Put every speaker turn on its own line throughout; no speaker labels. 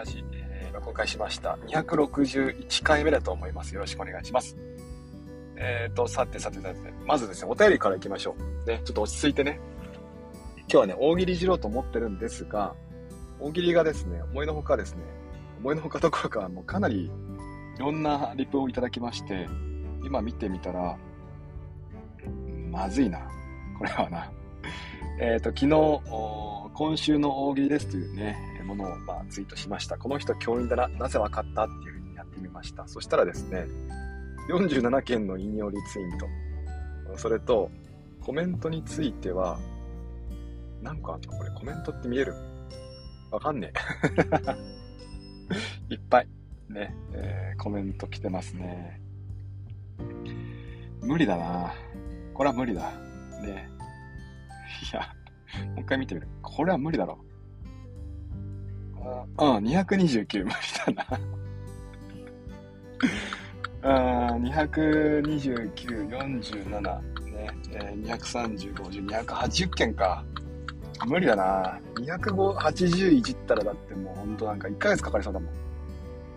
ラジ、えー、公開しました。261回目だと思います。よろしくお願いします。えっ、ー、と、さてさてさて、まずですね、お便りから行きましょう。ね、ちょっと落ち着いてね。今日はね、大喜利しろうと思ってるんですが、大喜利がですね、思いのほかですね、思いのほかどころか、もうかなりいろんなリプをいただきまして、今見てみたら、まずいな。これはな。えっ、ー、と、昨日、今週の大喜利ですというね、ものを、まあ、ツイートしました。この人教員だな、なぜわかったっていうふうにやってみました。そしたらですね、47件の引用リツイート、それと、コメントについては、なんかこれコメントって見える？わかんねえ。いっぱい、ね、えー、コメント来てますね。無理だなこれは無理だ。ね。いや、もう一回見てみる。これは無理だろ。うん、229無理だな。うん、229、47、ね、えー、230、50、280件か。無理だな。280いじったらだってもうほんとなんか1ヶ月かかりそうだも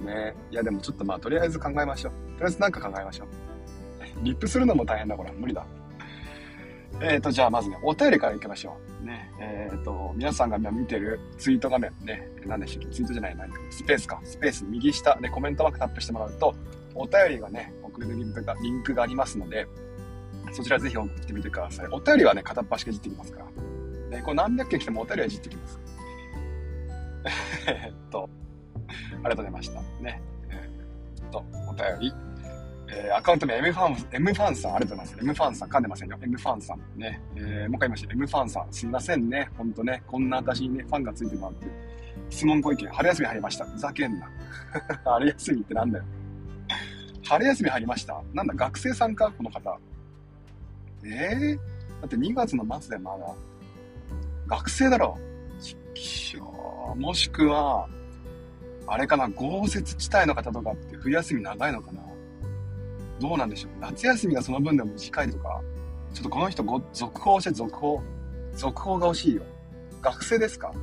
ん。ね。いやでもちょっとまあとりあえず考えましょう。とりあえずなんか考えましょう。リップするのも大変だ、これ。無理だ。えっ、ー、と、じゃあまずね、お便りからいきましょう。ね。えっ、ー、と、皆さんが今見てるツイート画面、ね、何でしたっけ？ツイートじゃない、何スペースか。スペース右下でコメントマークタップしてもらうと、お便りがね、送れるリンクがリンクがありますので、そちらぜひ送ってみてください。お便りはね、片っ端からじってきますから。ね、これ何百件来てもお便りはいじってきます。えっと、ありがとうございました。ね。えー、っと、お便り。えー、アカウント名 M ファン、M ファンさん、ありがとうございます。M ファンさん、噛んでませんよ。M ファンさん。ね。えー、もう一回言いました。M ファンさん、すいませんね。ほんとね。こんな私にね、ファンがついてもらって。質問ご意見、春休み入りました。ふざけんな。春休みってなんだよ。春休み入りました。なんだ、学生さんか？この方。えー、だって2月の末でまだ。学生だろ。もしくは、あれかな、豪雪地帯の方とかって冬休み長いのかなどうなんでしょう夏休みがその分でも短いとか、ちょっとこの人ご、続報して続報。続報が欲しいよ。学生ですか？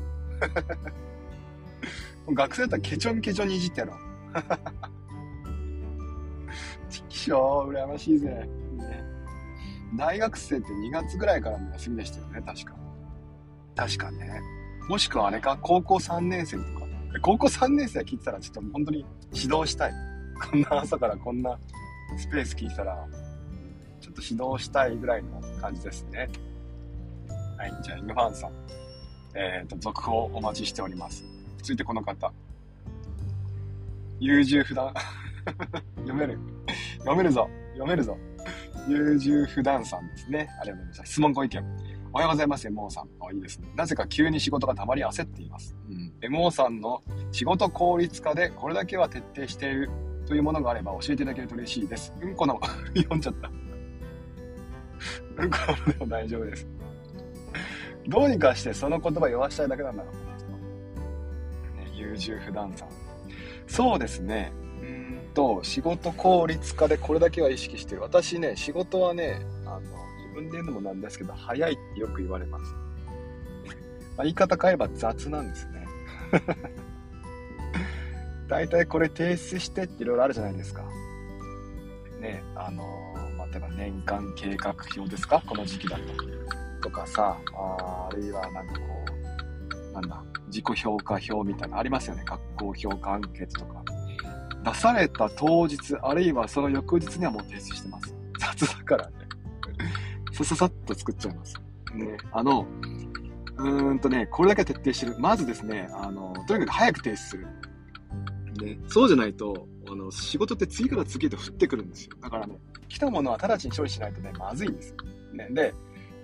学生だったらケチョンケチョンにいじってやろう。ちきしょう、羨ましいぜ。ね、大学生って2月ぐらいからの休みでしたよね、確か。確かね。もしくはあれか、高校3年生とか。高校3年生は聞いてたらちょっと本当に指導したい。こんな朝からこんなスペース聞いたら、ちょっと指導したいぐらいの感じですね。はい、じゃあ、イムファンさん。えっ、ー、と、続報お待ちしております。続いてこの方。優柔不断。読める読めるぞ読めるぞ優柔不断さんですね。ありがとうございました。質問ご意見。おはようございます、MO さん。あ、いいですね。なぜか急に仕事がたまり焦っています。うん。MO さんの仕事効率化でこれだけは徹底しているというものがあれば教えていただけると嬉しいです。うんこの、読んじゃった。うんこのでも大丈夫です。どうにかしてその言葉言わしたいだけなんだろう、この人。ね、優柔不断さん。そうですね。うんと、仕事効率化でこれだけは意識してる。私ね、仕事はね、あの、自分で言うのもなんですけど、早いってよく言われます。まあ、言い方変えれば雑なんですね。大体これ提出してっていろいろあるじゃないですか。ね、あのー、ま、例えば年間計画表ですか？この時期だと。とかさ、ああるいはなんかこう、なんだ、自己評価表みたいなありますよね。学校評価アンケートとか。出された当日、あるいはその翌日にはもう提出してます。雑だからね。さささっと作っちゃいます。ね、あの、うーんとね、これだけ徹底してる。まずですね、あの、とにかく早く提出する。ね、そうじゃないと、あの、仕事って次から次へと降ってくるんですよ。だからね、来たものは直ちに処理しないとね、まずいんですよ。ね、で、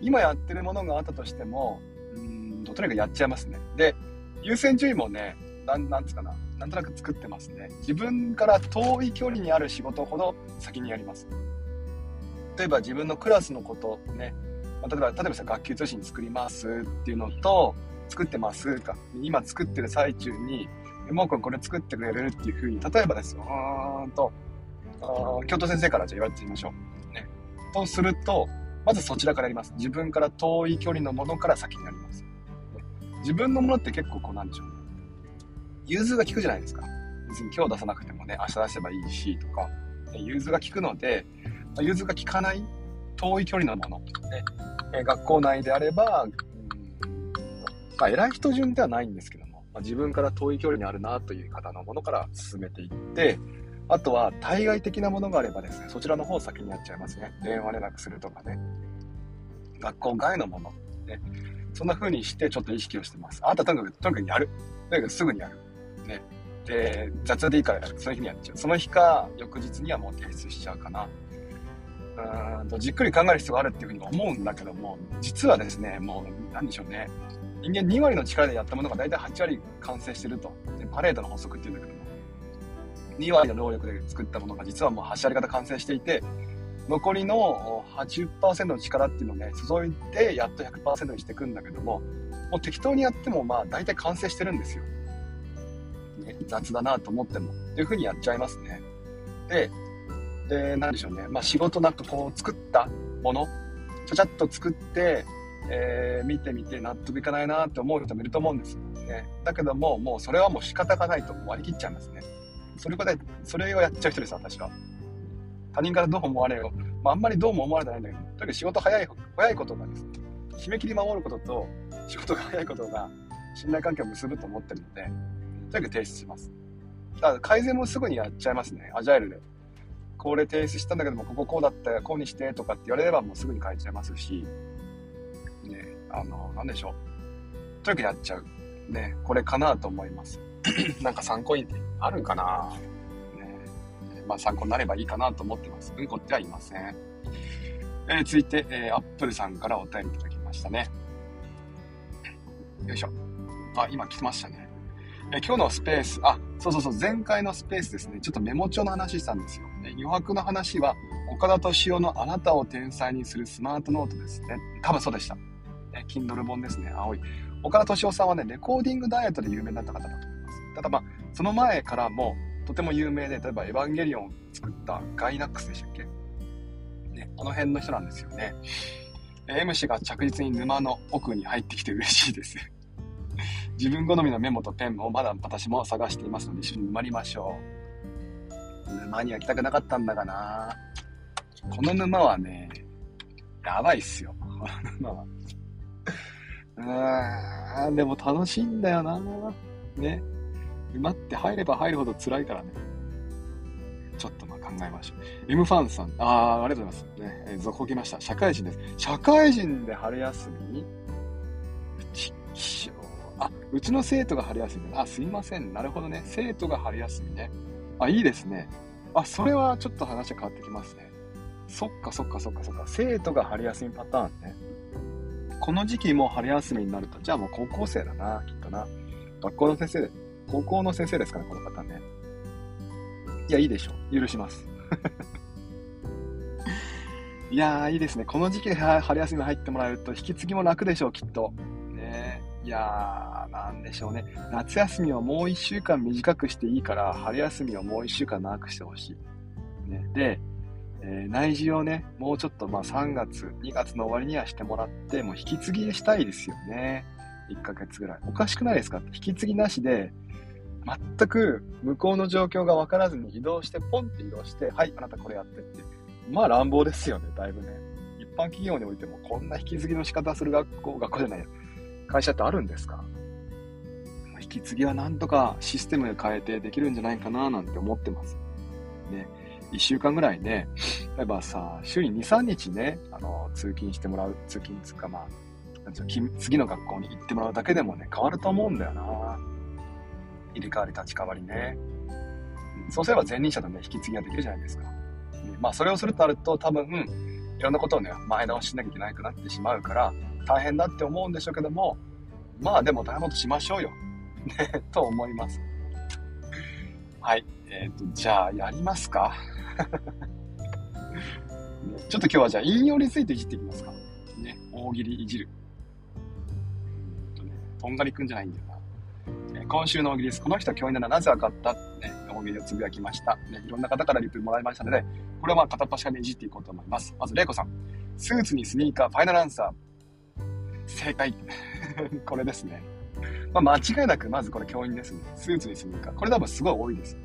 今やってるものがあったとしても、うんと、とにかくやっちゃいますね。で、優先順位もね、な、なんつうかな、なんとなく作ってますね。自分から遠い距離にある仕事ほど先にやります。例えば自分のクラスのことね、まあ、例えば、例えばさ、学級通信作りますっていうのと、作ってますか、今作ってる最中に、もうくんこれ作ってくれるっていうふうに、例えばですよ、うーんと、教頭先生からじゃあ言われてみましょう。ね。とすると、まずそちらからやります。自分から遠い距離のものから先になります。自分のものって結構こうなんでしょう。融通が効くじゃないですか。別に今日出さなくてもね、明日出せばいいしとか、融通が効くので、ま融通が効かない遠い距離のもの、ねえ学校内であれば、うんまあ、偉い人順ではないんですけども、まあ、自分から遠い距離にあるなという方のものから進めていって、あとは対外的なものがあればですね、そちらの方を先にやっちゃいますね。電話連絡するとかね。学校外のもの。ね。そんな風にしてちょっと意識をしてます。あなたとにかく、とにかくやる。とにかくすぐにやる。ね。で、雑でいいからやる。その日にやっちゃう。その日か、翌日にはもう提出しちゃうかな。うんとじっくり考える必要があるっていうふうに思うんだけども、実はですね、もう、なんでしょうね。人間2割の力でやったものが大体8割完成してると。パレードの法則っていうんだけども、2割の労力で作ったものが実はもう8割方完成していて、残りの80%の力っていうのをね、注いでやっと100%にしていくんだけども、もう適当にやってもまあ大体完成してるんですよ。ね、雑だなと思っても。っていう風にやっちゃいますね。で、で、なんでしょうね。まあ仕事なんかこう作ったもの、ちゃちゃっと作って、えー、見てみて納得いかないなって思う人もいると思うんですよね。だけども、もうそれはもう仕方がないと割り切っちゃいますね。それで、それをやっちゃう人です、私は。他人からどう思われよう。まあ、あんまりどうも思われてないんだけど、とにかく仕事早い、早いことがですね、締め切り守ることと仕事が早いことが信頼関係を結ぶと思ってるので、とにかく提出します。だ改善もすぐにやっちゃいますね、アジャイルで。これ提出したんだけども、こここうだったよ、こうにしてとかって言われればもうすぐに変えちゃいますし、あの、なんでしょう。とにかくやっちゃう。ね、これかなと思います。なんか参考にあるかなね、まあ参考になればいいかなと思ってます。うんこってはいません。えー、続いて、えー、アップルさんからお便りいただきましたね。よいしょ。あ、今来ましたね。え今日のスペース、あ、そうそうそう、前回のスペースですね、ちょっとメモ帳の話したんですよ。え余白の話は、岡田敏夫のあなたを天才にするスマートノートですね。多分そうでした。え Kindle 本ですね、青い。岡田敏夫さんはね、レコーディングダイエットで有名だった方だと思います。ただまあ、その前からもとても有名で、例えばエヴァンゲリオンを作ったガイナックスでしたっけ？ね、あの辺の人なんですよね。M 氏が着実に沼の奥に入ってきて嬉しいです。自分好みのメモとペンをまだ私も探していますので一緒に沼りましょう。沼には来たくなかったんだがなこの沼はね、やばいっすよ。この沼は。うーん、でも楽しいんだよなね。沼って入れば入るほど辛いからね。ちょっとまあ考えましょう。M ファンさん、あー、ありがとうございます。ね、えー、続報来ました。社会人です。社会人で春休み？にあ、うちの生徒が春休み。あ、すいません。なるほどね。生徒が春休みね。あ、いいですね。あ、それはちょっと話変わってきますね。そっかそっかそっかそっか。生徒が春休みパターンね。この時期もう春休みになると、じゃあもう高校生だな、きっとな。学校の先生、高校の先生ですかね、この方ね。いや、いいでしょう。許します。いやー、いいですね。この時期で春休み入ってもらえると、引き継ぎも楽でしょう、きっと。ねいやー、なんでしょうね。夏休みをもう1週間短くしていいから、春休みをもう1週間長くしてほしい。ね、で、えー、内示をね、もうちょっとまあ3月、2月の終わりにはしてもらって、もう引き継ぎしたいですよね。1ヶ月ぐらい。おかしくないですか引き継ぎなしで、全く向こうの状況が分からずに移動して、ポンって移動して、はい、あなたこれやってって。まあ乱暴ですよね、だいぶね。一般企業においてもこんな引き継ぎの仕方する学校、学校じゃない。会社ってあるんですか？引き継ぎはなんとかシステムで変えてできるんじゃないかななんて思ってます。ね。1週間ぐらいね、例えばさ、週に2、3日ね、あの、通勤してもらう、通勤つかまあ、なんう次の学校に行ってもらうだけでもね、変わると思うんだよな。入れ替わり立ち替わりね。そうすれば前任者とね、引き継ぎができるじゃないですか。まあ、それをするとなると、多分、いろんなことをね、前倒ししなきゃいけなくなってしまうから、大変だって思うんでしょうけども、まあでも大変なことしましょうよ。ね、と思います。はい。えっ、ー、と、じゃあ、やりますか？ちょっと今日はじゃあ、引用についていじっていきますか。ね、大喜利いじる。とね、とんがりくんじゃないんだよな。え今週の大喜利です。この人は教員ならなぜ分かった？ね、大喜利をつぶやきました。ね、いろんな方からリプもらいましたので、これはまあ片っ端からいじっていこうと思います。まず、れいこさん。スーツにスニーカー、ファイナルアンサー。正解。これですね。まあ、間違いなく、まずこれ教員ですね。スーツに住むか。これ多分すごい多いです。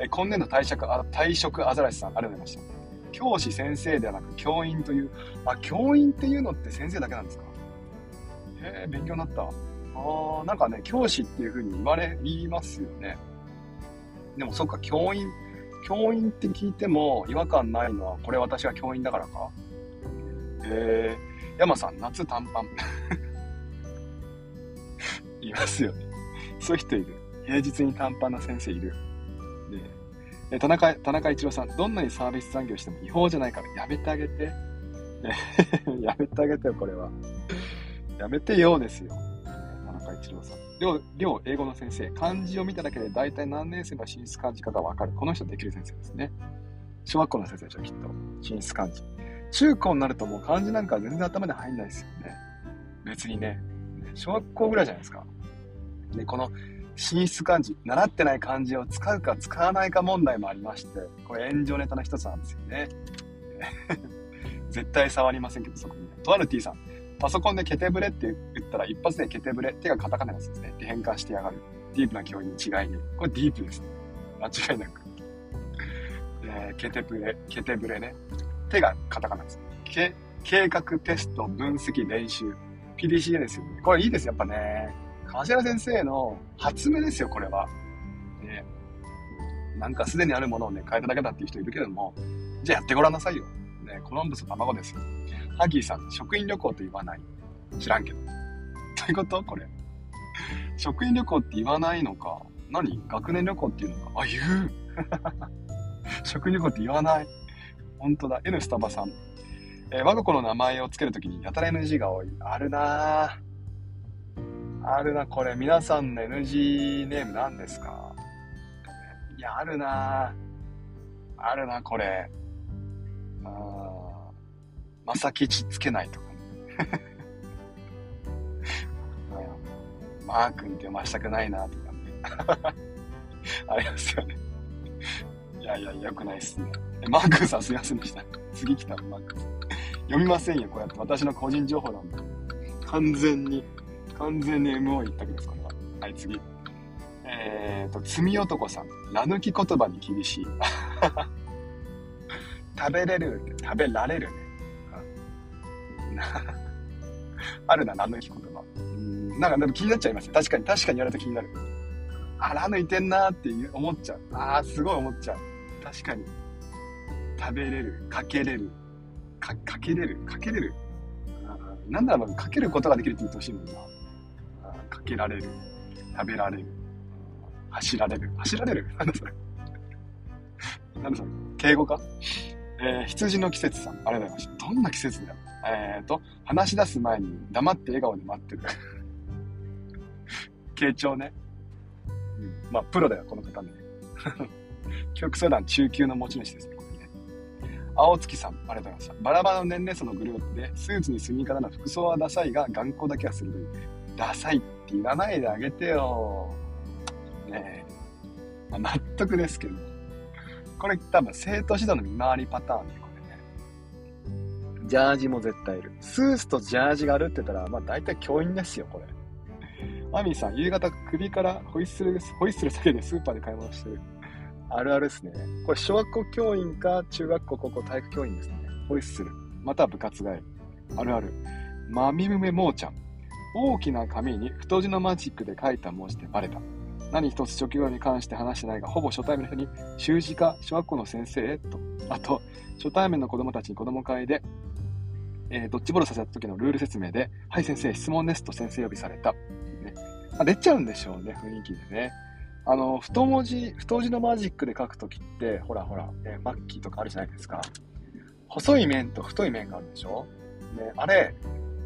え今年度退職、あ退職アザラシさん、ありがとうございました。教師先生ではなく教員という、あ、教員っていうのって先生だけなんですか？へえ、勉強になった。あー、なんかね、教師っていう風に言われ、言いますよね。でもそっか、教員、教員って聞いても違和感ないのは、これ私は教員だからか？へえ、山さん、夏短パン。いますよね。そういう人いる。平日に短パンな先生いる。で、田中、田中一郎さん、どんなにサービス残業しても違法じゃないからやめてあげて。やめてあげてよ、これは。やめてよですよ。田中一郎さん。両、両英語の先生、漢字を見ただけで大体何年生の進出漢字かがわかる。この人できる先生ですね。小学校の先生でしょ、きっと。進出漢字。中高になるともう漢字なんか全然頭に入んないですよね。別にね。小学校ぐらいじゃないですか。で、この進出漢字、習ってない漢字を使うか使わないか問題もありまして、これ炎上ネタの一つなんですよね。絶対触りませんけど、そこに。とある T さん、パソコンでケテブレって言ったら一発でケテブレ、手がカタカナですね。で変換してやがる。ディープな教員に違いに。これディープですね。間違いなく。えー、ケテブレ、ケテブレね。手がカタカナです。け計画、テスト、分析、練習。PDCA ですよね。これいいですやっぱね。川島先生の発明ですよ、これは。ね、なんかすでにあるものをね、変えただけだっていう人いるけども、じゃあやってごらんなさいよ。ね、コロンブスの卵ですよ。ハギーさん、職員旅行と言わない。知らんけど。どういうこと？これ。職員旅行って言わないのか。何？学年旅行っていうのか。あ、言う 職員旅行って言わない。本当だ。N スタバさん。えー、我が子の名前を付けるときにやたら NG が多い。あるなぁ。あるな、これ。皆さんの NG ネーム何ですか？いや、あるな。あるな、これ。あまさきちつけないとかね。マー君って読ましたくないなとかね。ありますよね。いやいや、よくないっすね。マー君さんすいませんでした。次来たマー君さん。読みませんよ、こうやって。私の個人情報なんで。完全に、完全に MO 一択です、これは。はい、次。えーと、罪男さん。名抜き言葉に厳しい。食べれる、食べられるね。あるな、名抜き言葉。うんなんかでも気になっちゃいますよ。確かに、確かに言われると気になる。あら抜いてんなーって思っちゃう。ああ、すごい思っちゃう。確かに。食べれる、かけれる、か、かけれるかけれるなんだろう、かけることができるって言ってほしいもんな。かけられる。食べられる。走られる。走られる？なんだそれ。なんだそれ。敬語か？えー、羊の季節さん。ありがとうございました。どんな季節だよ？えっ、ー、と、話し出す前に黙って笑顔で待ってる。傾聴ね。うん。まあ、プロだよ、この方ね。曲相談中級の持ち主ですね。青月さん、ありがとうございました。バラバラの年齢層のグループで、スーツにスニーカーなら服装はダサいが、頑固だけはするという。ダサいって言わないであげてよ。ねえ。まあ、納得ですけど。これ多分生徒指導の見回りパターンで、これね。ジャージも絶対いる。スーツとジャージがあるって言ったら、まあ大体教員ですよ、これ。マミーさん、夕方首からホイッスル、ホイッスルだけでスーパーで買い物してる。あるあるですね。これ、小学校教員か中学校、高校、体育教員ですね。ホイッスル。または部活帰り。あるある。まみむめもーちゃん。大きな紙に太字のマジックで書いた文字でバレた。何一つ初級に関して話してないが、ほぼ初対面の人に、習字か小学校の先生と、あと、初対面の子供たちに子供会で、えー、ドッジボールさせた時のルール説明で、はい先生、質問ですと先生呼びされた。ねまあ、出ちゃうんでしょうね、雰囲気でね。あの、太文字、太字のマジックで書くときって、ほらほら、えー、マッキーとかあるじゃないですか。細い面と太い面があるでしょね、あれ、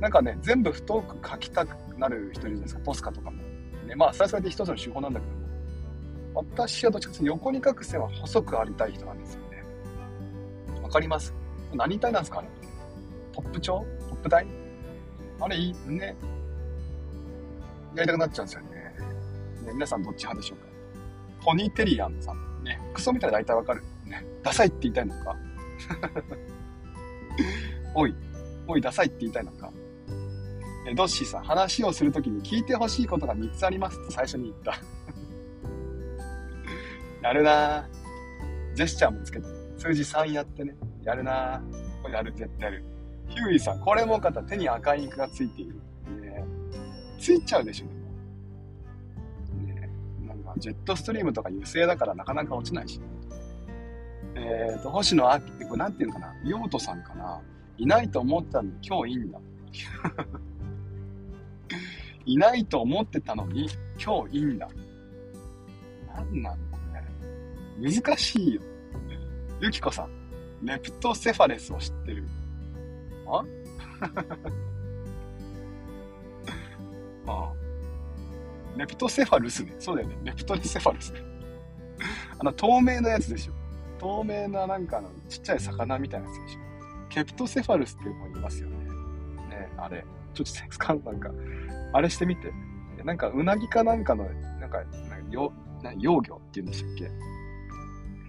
なんかね、全部太く書きたくなる人いるじゃないですか、ポスカとかも。ね、まあ、それはそれで一つの手法なんだけども。私はどっちかというと横に書く線は細くありたい人なんですよね。わかります？何体なんですかあれ？ポップ調ポップ体あれいいね。やりたくなっちゃうんですよね。ね皆さんどっち派でしょうか？ポニーテリアンさん。ね、クソ見たら大体わかる。ね、ダサいって言いたいのか？おい、おい、ダサいって言いたいのか？えドッシーさん、話をするときに聞いてほしいことが3つありますって最初に言った。やるなジェスチャーもつけて、数字3やってね。やるなこれやる、絶対やる。ヒューイさん、これもかた手に赤いインクがついている。ね、ついちゃうでしょ、でも。ね、なんか、ジェットストリームとか油性だからなかなか落ちないし、えっ、ー、と、星野秋、これなんていうのかな、ヨートさんかな。いないと思ったのに今日いいんだ。いないと思ってたのに今日いいんだ。なんなのこれ。難しいよ。ゆきこさん、レプトセファレスを知ってる。あ？ああ。レプトセファルスね。そうだよね。レプトセファルスね。あの、透明なやつでしょ。透明ななんかのちっちゃい魚みたいなやつでしょ。ケプトセファルスっていう子いますよね。ね、あれ。ちょっとセンス感なんか、あれしてみて。なんか、うなぎかなんかの、なんか、なんかよな幼魚っていうんでしたっけ？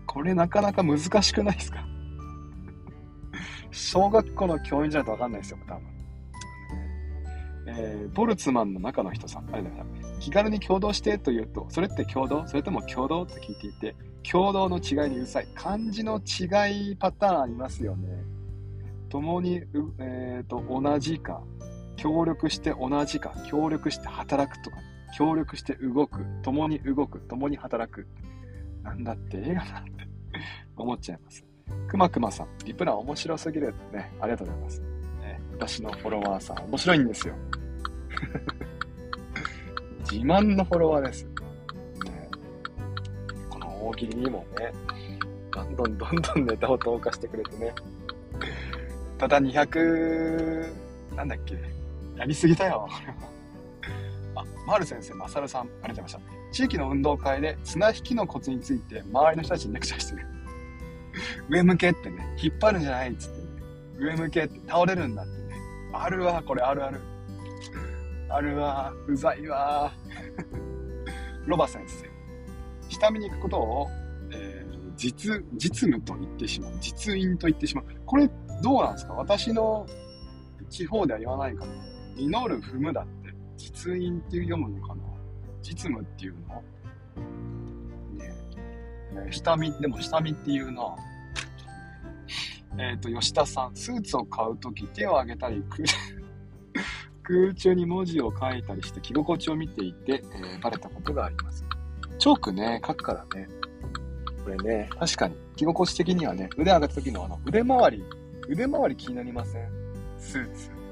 これなかなか難しくないですか？小学校の教員じゃないとわかんないですよ、多分。えー、ボルツマンの中の人さん、あれだよ気軽に共同してと言うと、それって共同？それとも共同って聞いていて、共同の違いにうるさい。漢字の違いパターンありますよね。共に、えーと、同じか、協力して同じか、協力して働くとか、協力して動く、共に動く、共に働く。なんだって映画なんて思っちゃいます。くまくまさん、リプラン面白すぎるね。ありがとうございます。ね、私のフォロワーさん、面白いんですよ。自慢のフォロワーです。ね、この大喜利にもね、どんどんどんどんネタを投下してくれてね。ただ200、なんだっけ、やりすぎだよ、これは。あ、マル先生、マサルさん、ありがとうございました。地域の運動会で綱引きのコツについて周りの人たちにレクチャーしてる。上向けってね、引っ張るんじゃないっつってね、上向けって倒れるんだってね。あるわ、これあるある。あるわ、うざいわ。ロバ先生。下見に行くことを、えー、実、実務と言ってしまう。実印と言ってしまう。これ、どうなんですか？私の地方では言わないかな。実る踏むだって、実印っていう読むのかな？実務っていうの？ねえー、下見、でも下見っていうな。えっ、ー、と、吉田さん、スーツを買うとき手を上げたり、空中に文字を書いたりして着心地を見ていて、えー、バレたことがあります。チョークね、書くからね。これね、確かに着心地的にはね、腕上げた時のあの腕周り、腕周り気になりません？スーツ。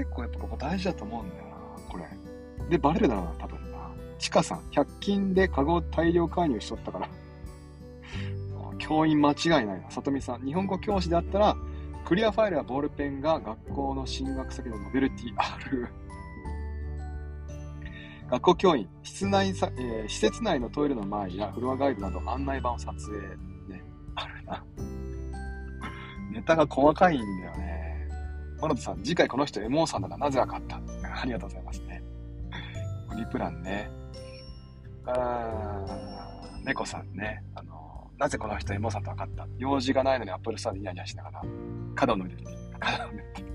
結構やっぱここ大事だと思うんだよな、これ。で、バレるだろうな、多分な。チカさん、100均でカゴ大量介入しとったから。教員間違いないな。さとみさん、日本語教師であったら、クリアファイルやボールペンが学校の進学先のノベルティある。学校教員、室内さ、えー、施設内のトイレの前やフロアガイドなど案内板を撮影。ね、あるな。ネタが細かいんだよね。マロトさん、次回この人エモーさんだな。なぜわかった？ありがとうございますね。リプランね。あー、猫さんね。あの、なぜこの人エモーさんとわかった？用事がないのにアップルストアでニヤニヤしながら、角を抜いてる。角を抜いてる。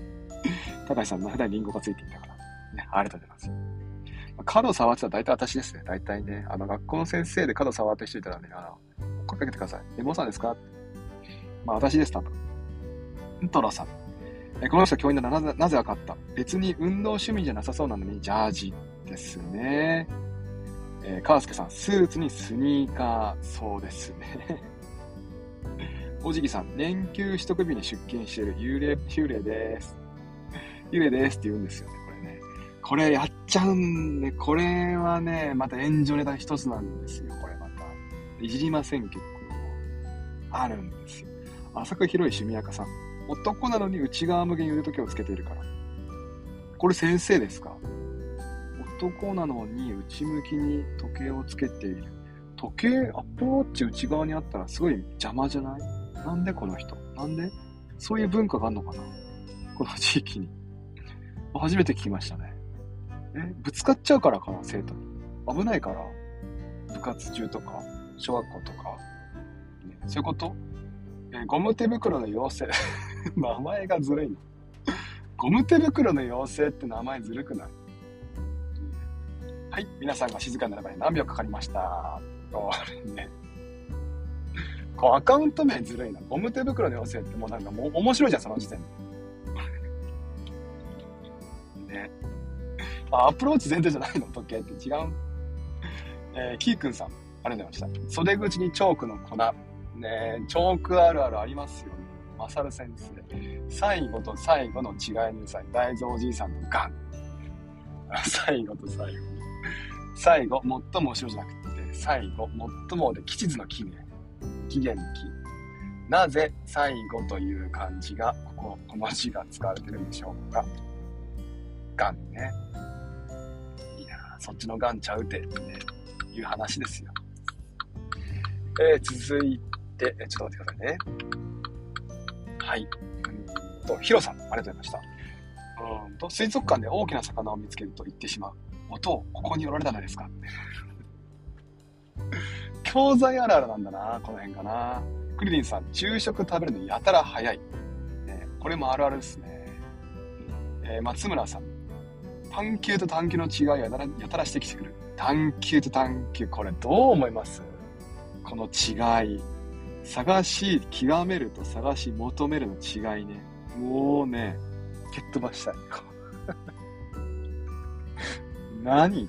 高橋さんの肌にリンゴがついていたから。ね、ありがとうございます。角触ってたら大体私ですね。大体ね。あの、学校の先生で角触ってる人いたらね、あの、声かけてください。エモーさんですか？まあ私です、多分。トラさん。えこの人教員ならなぜ、なぜ分かった？別に運動趣味じゃなさそうなのに、ジャージですね。えー、川介さん、スーツにスニーカー、そうですね。おじぎさん、年休取得日に出勤している幽霊、幽霊です。幽霊ですって言うんですよね、これね。これやっちゃうんで、これはね、また炎上ネタ一つなんですよ、これまた。いじりませんけど、あるんですよ。浅く広い趣味やかさん。男なのに内側向けに腕時計をつけているから。これ先生ですか？男なのに内向きに時計をつけている。時計、アップウォッチ内側にあったらすごい邪魔じゃない？なんでこの人？なんで？そういう文化があるのかな？この地域に。初めて聞きましたね。え、ぶつかっちゃうからかな？生徒に。危ないから部活中とか、小学校とか。ね、そういうこと？えゴム手袋の妖精。名前がずるいの。ゴム手袋の妖精って名前ずるくない？はい、皆さんが静かになるまで何秒かかりました。これね。こうアカウント名ずるいな。ゴム手袋の妖精ってもうなんかもう面白いじゃん、その時点で。ね。アプローチ前提じゃないの？時計って違う？えー、キーくんさん、ありがとうございました。袖口にチョークの粉。ねチョークあるあるありますよね。マサル先生。最後と最後の違いにさ。大蔵おじいさんのガン。最後と最後。最後、最も後ろじゃなくて、最後、最もで、吉図の記ね。期限の記。なぜ最後という漢字が、ここ、小文字が使われてるんでしょうか。ガンね。いいなそっちのガンちゃうてってね、いう話ですよ。えー、続いて、ちょっと待ってくださいね。はい。うんと、ヒロさん、ありがとうございました。うんと、水族館で大きな魚を見つけると言ってしまう。音をここにおられたのですか？教材あるあるなんだな、この辺かな。クリリンさん、昼食食べるのやたら早い。ね、これもあるあるですね。えー、松村さん、探求と探求の違いをやたらやたらしてきてくる。探求と探求、これどう思います？この違い。探し、極めると探し求めるの違いね。もうね、蹴っ飛ばしたい。何？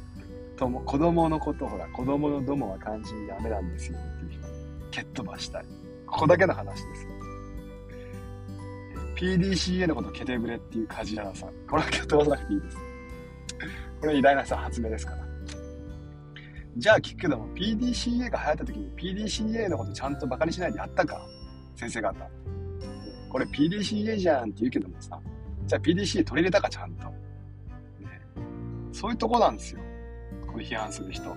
とも子供のことほら、子供のどもは漢字にダメなんですよっていう人。蹴っ飛ばしたい。ここだけの話です。PDCA のことケテブレっていう梶原さん。これは蹴っ飛ばさなくていいです。これ偉大なさ発明ですから。じゃあ聞くけども、PDCA が流行った時に PDCA のことちゃんとバカにしないでやったか？先生方。これ PDCA じゃんって言うけどもさ、じゃあ PDCA 取り入れたかちゃんと。ねそういうとこなんですよ。これ批判する人。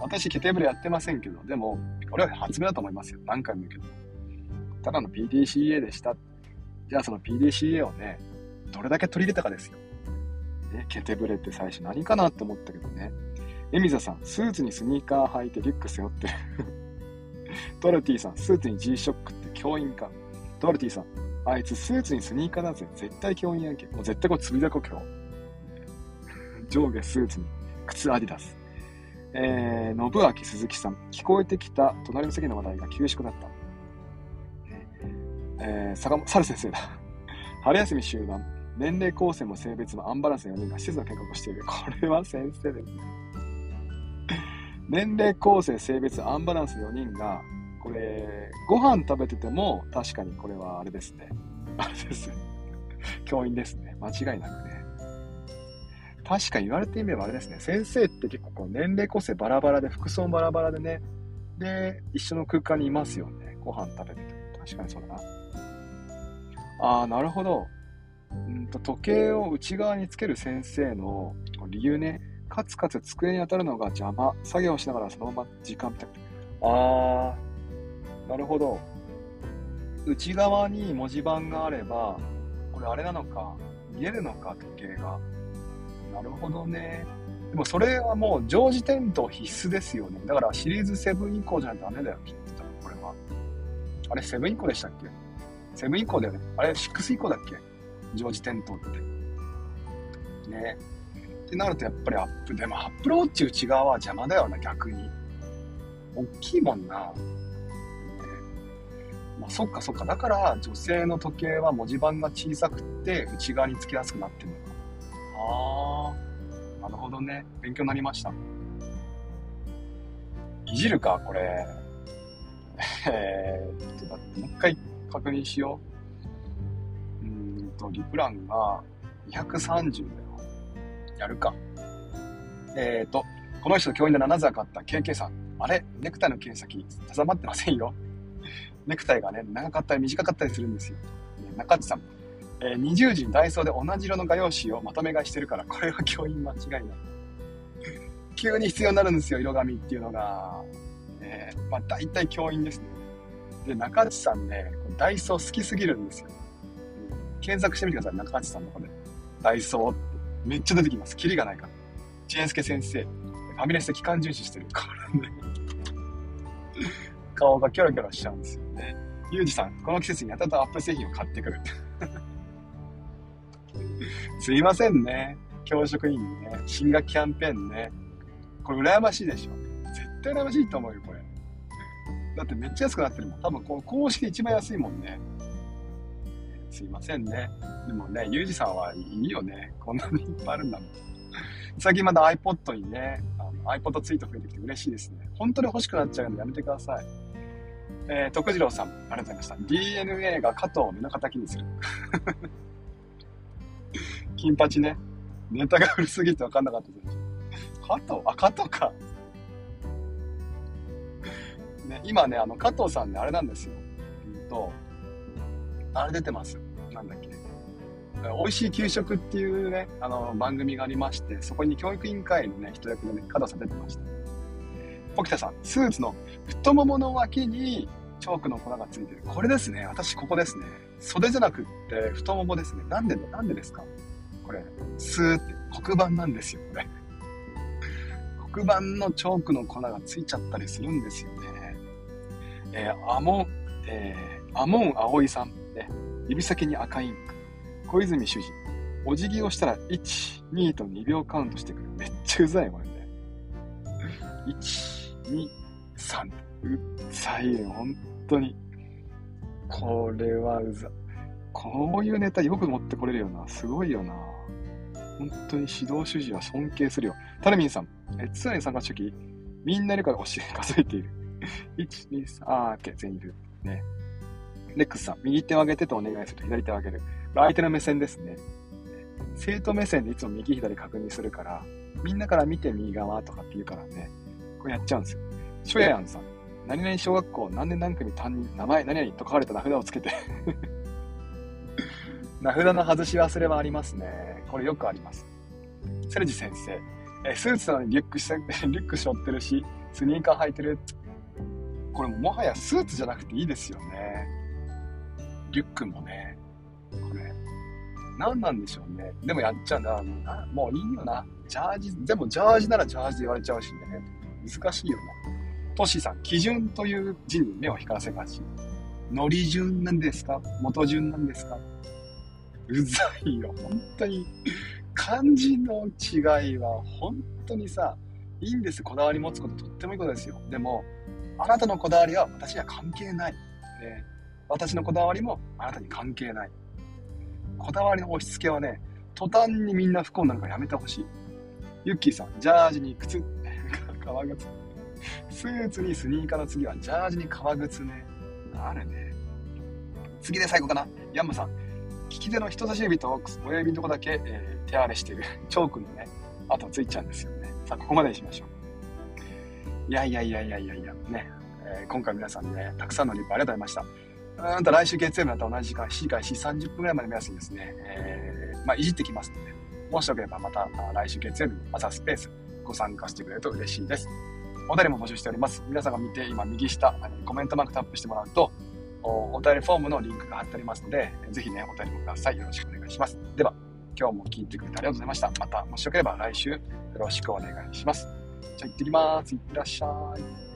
私、ケテブレやってませんけど、でも、これは発明だと思いますよ。何回も言うけど。ただの PDCA でした。じゃあその PDCA をね、どれだけ取り入れたかですよ。ね、ケテブレって最初何かなって思ったけどね。エミザさん、スーツにスニーカー履いてリュック背負ってる。トルティさん、スーツに G-SHOCK って教員か。トルティさん、あいつスーツにスニーカーだぜ。絶対教員やんけ。もう絶対これつびだこ今日。上下スーツに靴アディダス。えー、信明鈴木さん、聞こえてきた隣の席の話題が厳しくなった。えー、坂本、猿先生だ。春休み集団、年齢構成も性別もアンバランスの4人が施設の見学をしている。これは先生ですね。年齢構成、性別、アンバランス4人が、これ、ご飯食べてても、確かにこれはあれですね。あれです。教員ですね。間違いなくね。確かに言われてみればあれですね、先生って結構こう年齢個性バラバラで、服装バラバラでね、で、一緒の空間にいますよね。ご飯食べてて。確かにそうだな。ああ、なるほど。うんと時計を内側につける先生の理由ね、カツカツ机に当たるのが邪魔。作業しながらそのまま時間みたいな。ああ、なるほど。内側に文字盤があれば、これあれなのか、見えるのか、時計が。なるほどね。でもそれはもう常時点灯必須ですよね。だからシリーズ7以降じゃないとダメだよ、きっと。これは。あれ7以降でしたっけ ?7 以降だよね。あれ6以降だっけ？常時点灯って。ね。ってなるとやっぱりアップ。でもアップローチ内側は邪魔だよな、逆に。大きいもんな。ね、まあ、そっかそっか。だから女性の時計は文字盤が小さくて内側につきやすくなってるのか。ああ、なるほどね。勉強になりました。いじるか、これ。えー、ちょっと待って、もう一回確認しよう。うーんと、リプランが230だよ。やるか。えーと、この人教員で7座買った KK さん。あれ？ネクタイの剣先、定まってませんよ。ネクタイがね、長かったり短かったりするんですよ。中地さん。えー、20時にダイソーで同じ色の画用紙をまとめ買いしてるから、これは教員間違いない。急に必要になるんですよ、色紙っていうのが。えー、まあ大体教員ですね。で、中地さんね、ダイソー好きすぎるんですよ。検索してみてください、中地さんの方で。ダイソーって。めっちゃ出てきます。キリがないから。チェンスケ先生。ファミレスで期間重視してるからね。顔がキョロキョロしちゃうんですよね。ユージさん、この季節にやたらとアップ製品を買ってくる。すいませんね。教職員にね。進学キャンペーンね。これ羨ましいでしょ。絶対羨ましいと思うよ、これ。だってめっちゃ安くなってるもん。多分この公式で一番安いもんね。すいませんね。でもね、ゆうじさんはいいよね。こんなにいっぱいあるんだもん。最近また iPod にね、あの iPod ツイート増えてきて嬉しいですね。本当に欲しくなっちゃうのでやめてください。えー、徳次郎さん、ありがとうございました。DNA が加藤を身の敵にする。金八ね。ネタが古すぎて分かんなかったです。加藤？あ、加藤か。ね、今ね、あの、加藤さんね、あれなんですよ。うんと、あれ出てます。なんだっけ。美味しい給食っていうね、あの、番組がありまして、そこに教育委員会のね、人役でね、加藤さん出てました。ポキタさん、スーツの太ももの脇にチョークの粉がついてる。これですね。私、ここですね。袖じゃなくって太ももですね。なんで、なんでですか？これ、スーって黒板なんですよ、これ。黒板のチョークの粉がついちゃったりするんですよね。えー、アモン、えー、アモン葵さん、指先に赤インク。小泉主人。お辞儀をしたら、1、2と2秒カウントしてくる。めっちゃうざい、これね。1、2、3。うざいよ、本当に。これはうざ。こういうネタよく持ってこれるよな。すごいよな。本当に指導主事は尊敬するよ。タルミンさん、え、常に参加した時、みんないるから教え、数えている。1、2、3、あー、OK、全員いる。ね。レックスさん、右手を上げてとお願いすると。左手を上げる。相手の目線ですね。生徒目線でいつも右左確認するから、みんなから見て右側とかって言うからね、これやっちゃうんですよ。ショヤヤンさん、何々小学校何年何組担任、名前何々と書かれた名札をつけて 名札の外し忘れはありますね。これよくあります。セルジ先生、えスーツなのにリュックし、リュック背負ってるし、スニーカー履いてる。これももはやスーツじゃなくていいですよね。リュックもね、これ、何なんでしょうね。でもやっちゃうな。もういいよな。ジャージ、でもジャージならジャージで言われちゃうしね。難しいよな。トシさん、基準という字に目を光らせがち。のり順なんですか？元順なんですか？うざいよ。本当に。漢字の違いは本当にさ、いいんです。こだわり持つこととってもいいことですよ。でも、あなたのこだわりは私には関係ない。ね、私のこだわりもあなたに関係ない。こだわりの押し付けはね、途端にみんな不幸になるからやめてほしい。ユッキーさん、ジャージに靴、革靴。スーツにスニーカーの次はジャージに革靴ね。あるね。次で最後かな。ヤンマさん、利き手の人差し指と親指のとこだけ、えー、手荒れしてる チョークのね、跡ついちゃうんですよね。さあ、ここまでにしましょう。いやいやいやいやいやいや、ね、えー、今回皆さんね、たくさんのリップありがとうございました。うんと来週月曜日また同じ時間、7時から7時30分ぐらいまで目安にですね、えー、まあ、いじってきますので、もしよければまた来週月曜日に朝スペースご参加してくれると嬉しいです。お便りも募集しております。皆さんが見て、今右下、コメントマークタップしてもらうと、お便りフォームのリンクが貼ってありますので、ぜひね、お便りもください。よろしくお願いします。では、今日も聞いてくれてありがとうございました。また、もしよければ来週よろしくお願いします。じゃあ行ってきます。いってらっしゃい。